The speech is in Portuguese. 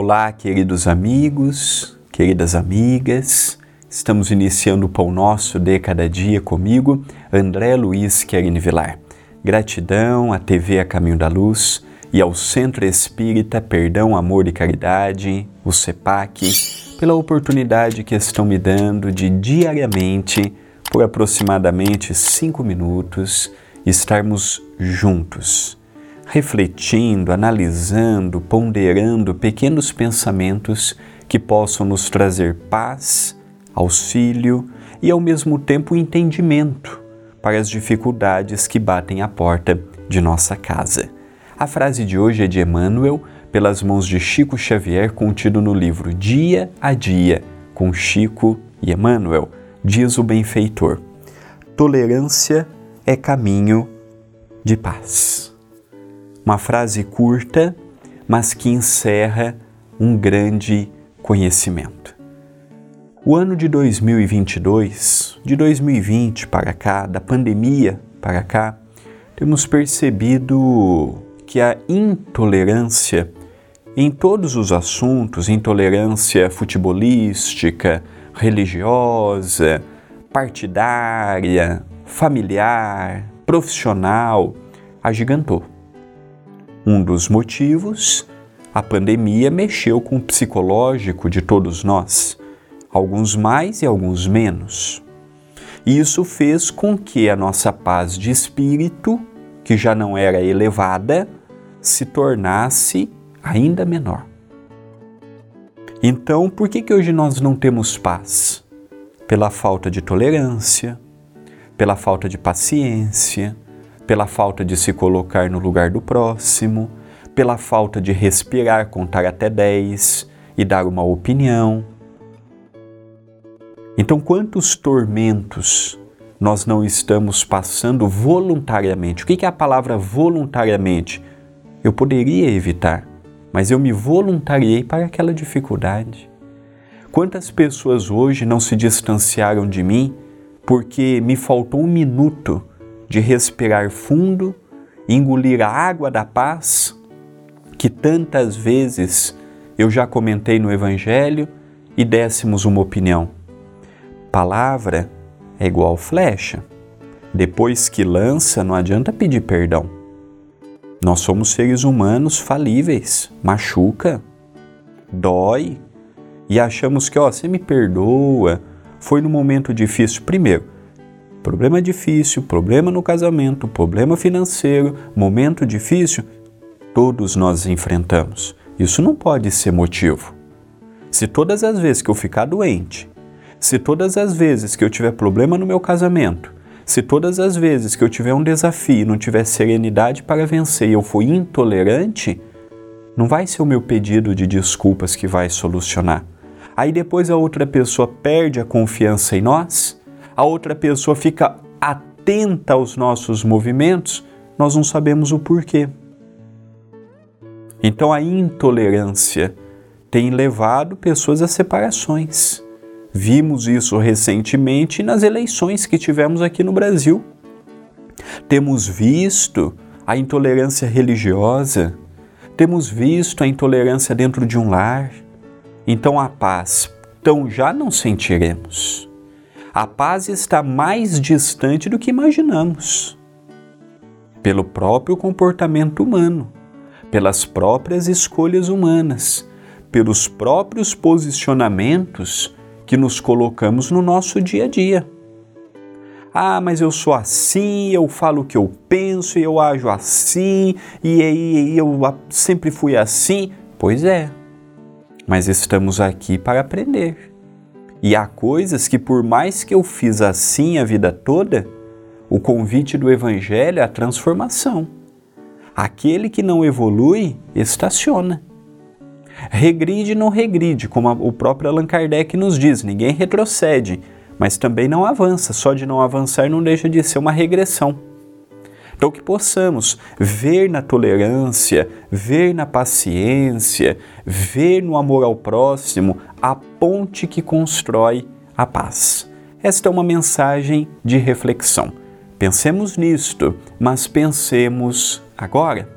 Olá, queridos amigos, queridas amigas. Estamos iniciando o Pão Nosso de Cada Dia comigo, André Luiz Querini Vilar. Gratidão à TV A Caminho da Luz e ao Centro Espírita Perdão, Amor e Caridade, o CEPAC, pela oportunidade que estão me dando de diariamente, por aproximadamente cinco minutos, estarmos juntos refletindo, analisando, ponderando pequenos pensamentos que possam nos trazer paz, auxílio e ao mesmo tempo entendimento para as dificuldades que batem à porta de nossa casa. A frase de hoje é de Emmanuel, pelas mãos de Chico Xavier, contido no livro Dia a Dia, com Chico e Emmanuel, diz o benfeitor: Tolerância é caminho de paz. Uma frase curta, mas que encerra um grande conhecimento. O ano de 2022, de 2020 para cá, da pandemia para cá, temos percebido que a intolerância em todos os assuntos, intolerância futebolística, religiosa, partidária, familiar, profissional, agigantou. Um dos motivos, a pandemia mexeu com o psicológico de todos nós, alguns mais e alguns menos. Isso fez com que a nossa paz de espírito, que já não era elevada, se tornasse ainda menor. Então, por que, que hoje nós não temos paz? Pela falta de tolerância, pela falta de paciência, pela falta de se colocar no lugar do próximo, pela falta de respirar, contar até 10 e dar uma opinião. Então, quantos tormentos nós não estamos passando voluntariamente? O que é a palavra voluntariamente? Eu poderia evitar, mas eu me voluntariei para aquela dificuldade. Quantas pessoas hoje não se distanciaram de mim porque me faltou um minuto de respirar fundo, engolir a água da paz, que tantas vezes eu já comentei no Evangelho e dessemos uma opinião. Palavra é igual flecha. Depois que lança, não adianta pedir perdão. Nós somos seres humanos falíveis, machuca, dói e achamos que, ó, você me perdoa, foi no momento difícil. Primeiro, problema difícil, problema no casamento, problema financeiro, momento difícil, todos nós enfrentamos. Isso não pode ser motivo. Se todas as vezes que eu ficar doente, se todas as vezes que eu tiver problema no meu casamento, se todas as vezes que eu tiver um desafio e não tiver serenidade para vencer e eu for intolerante, não vai ser o meu pedido de desculpas que vai solucionar. Aí depois a outra pessoa perde a confiança em nós a outra pessoa fica atenta aos nossos movimentos, nós não sabemos o porquê. Então a intolerância tem levado pessoas a separações. Vimos isso recentemente nas eleições que tivemos aqui no Brasil. Temos visto a intolerância religiosa, temos visto a intolerância dentro de um lar. Então a paz, então já não sentiremos a paz está mais distante do que imaginamos. Pelo próprio comportamento humano, pelas próprias escolhas humanas, pelos próprios posicionamentos que nos colocamos no nosso dia a dia. Ah, mas eu sou assim, eu falo o que eu penso, eu ajo assim, e aí eu sempre fui assim. Pois é, mas estamos aqui para aprender. E há coisas que, por mais que eu fiz assim a vida toda, o convite do Evangelho é a transformação. Aquele que não evolui, estaciona. Regride não regride, como o próprio Allan Kardec nos diz, ninguém retrocede, mas também não avança, só de não avançar não deixa de ser uma regressão. Então, que possamos ver na tolerância, ver na paciência, ver no amor ao próximo a ponte que constrói a paz. Esta é uma mensagem de reflexão. Pensemos nisto, mas pensemos agora.